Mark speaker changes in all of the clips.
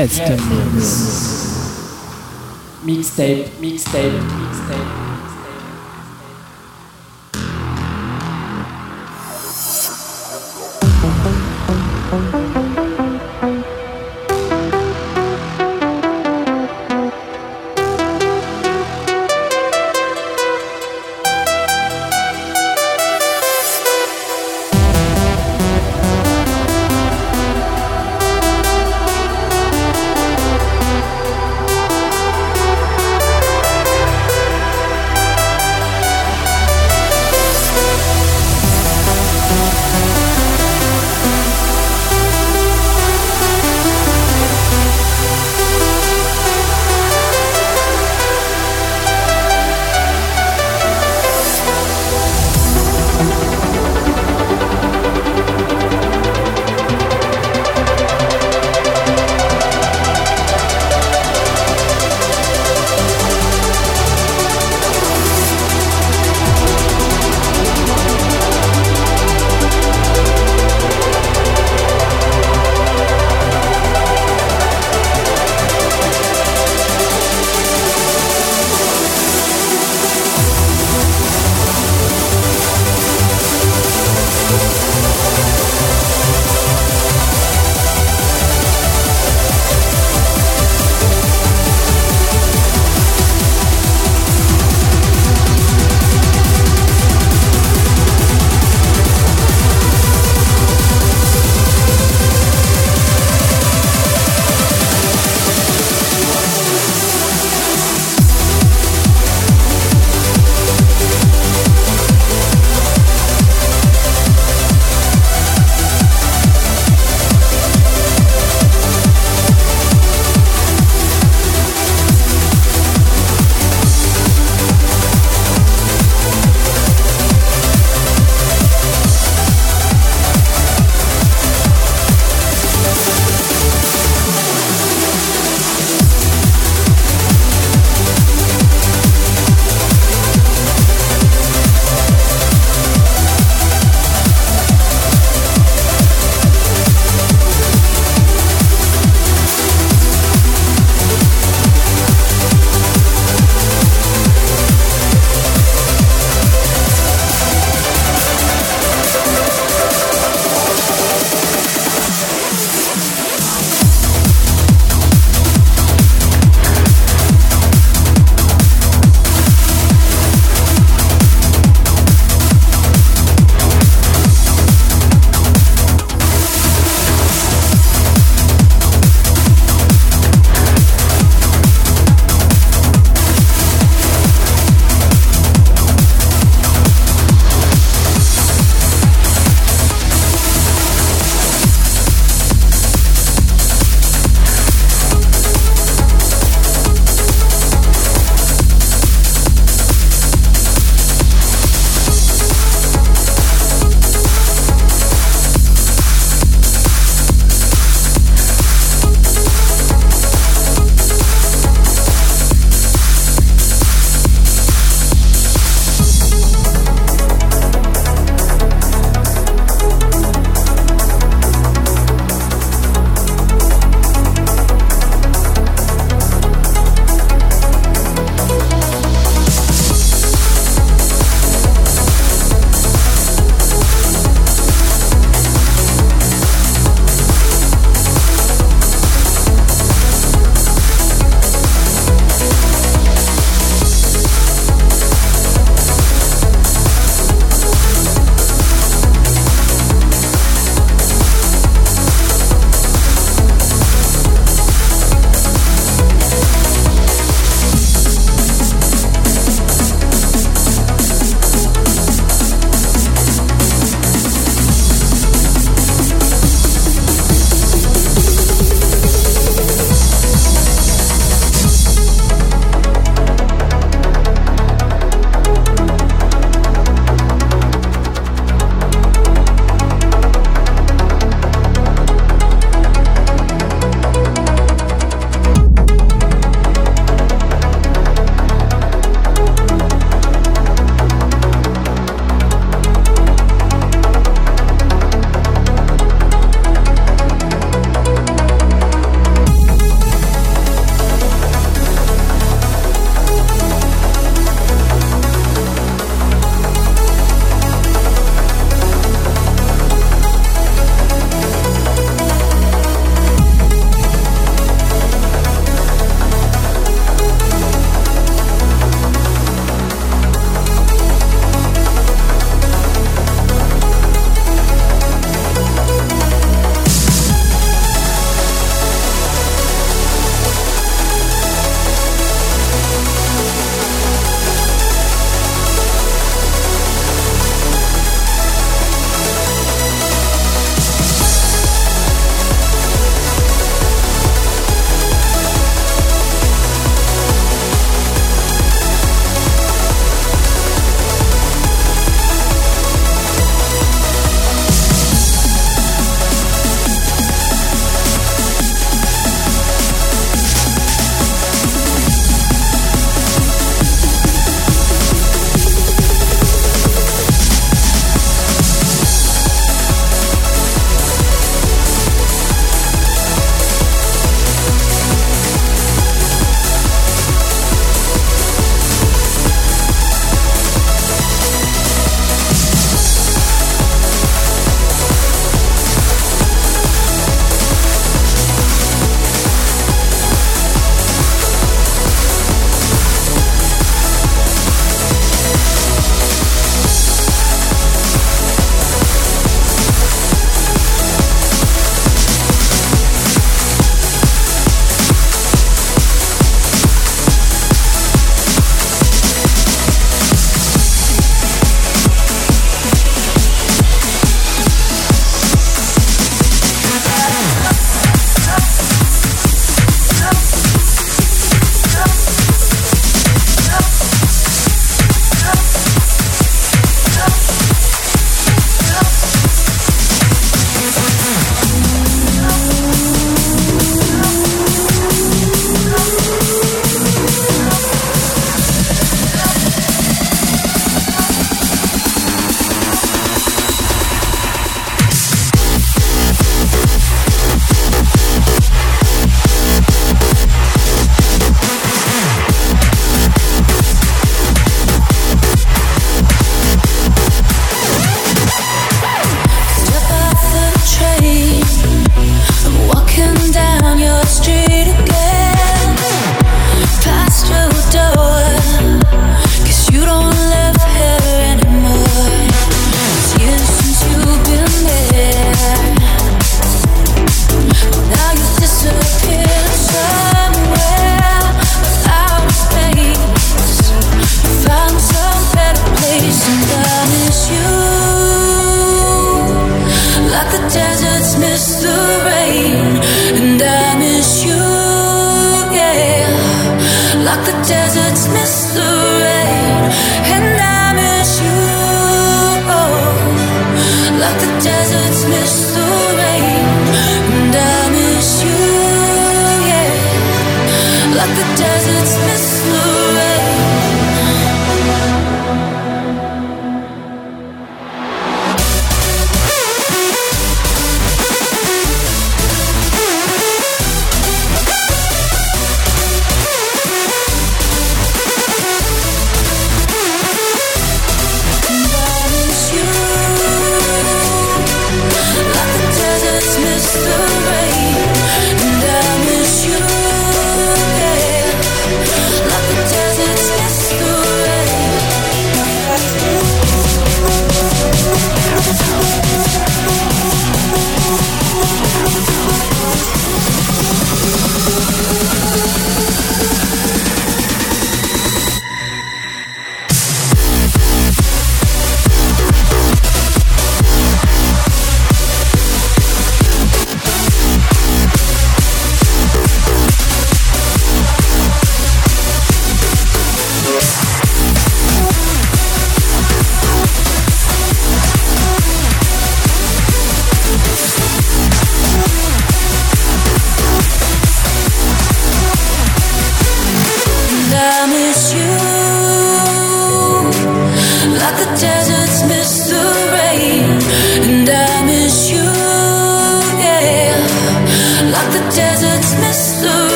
Speaker 1: Mix.
Speaker 2: Mixtape, mixtape,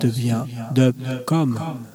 Speaker 2: 3W dub Jean Lestevien dub com.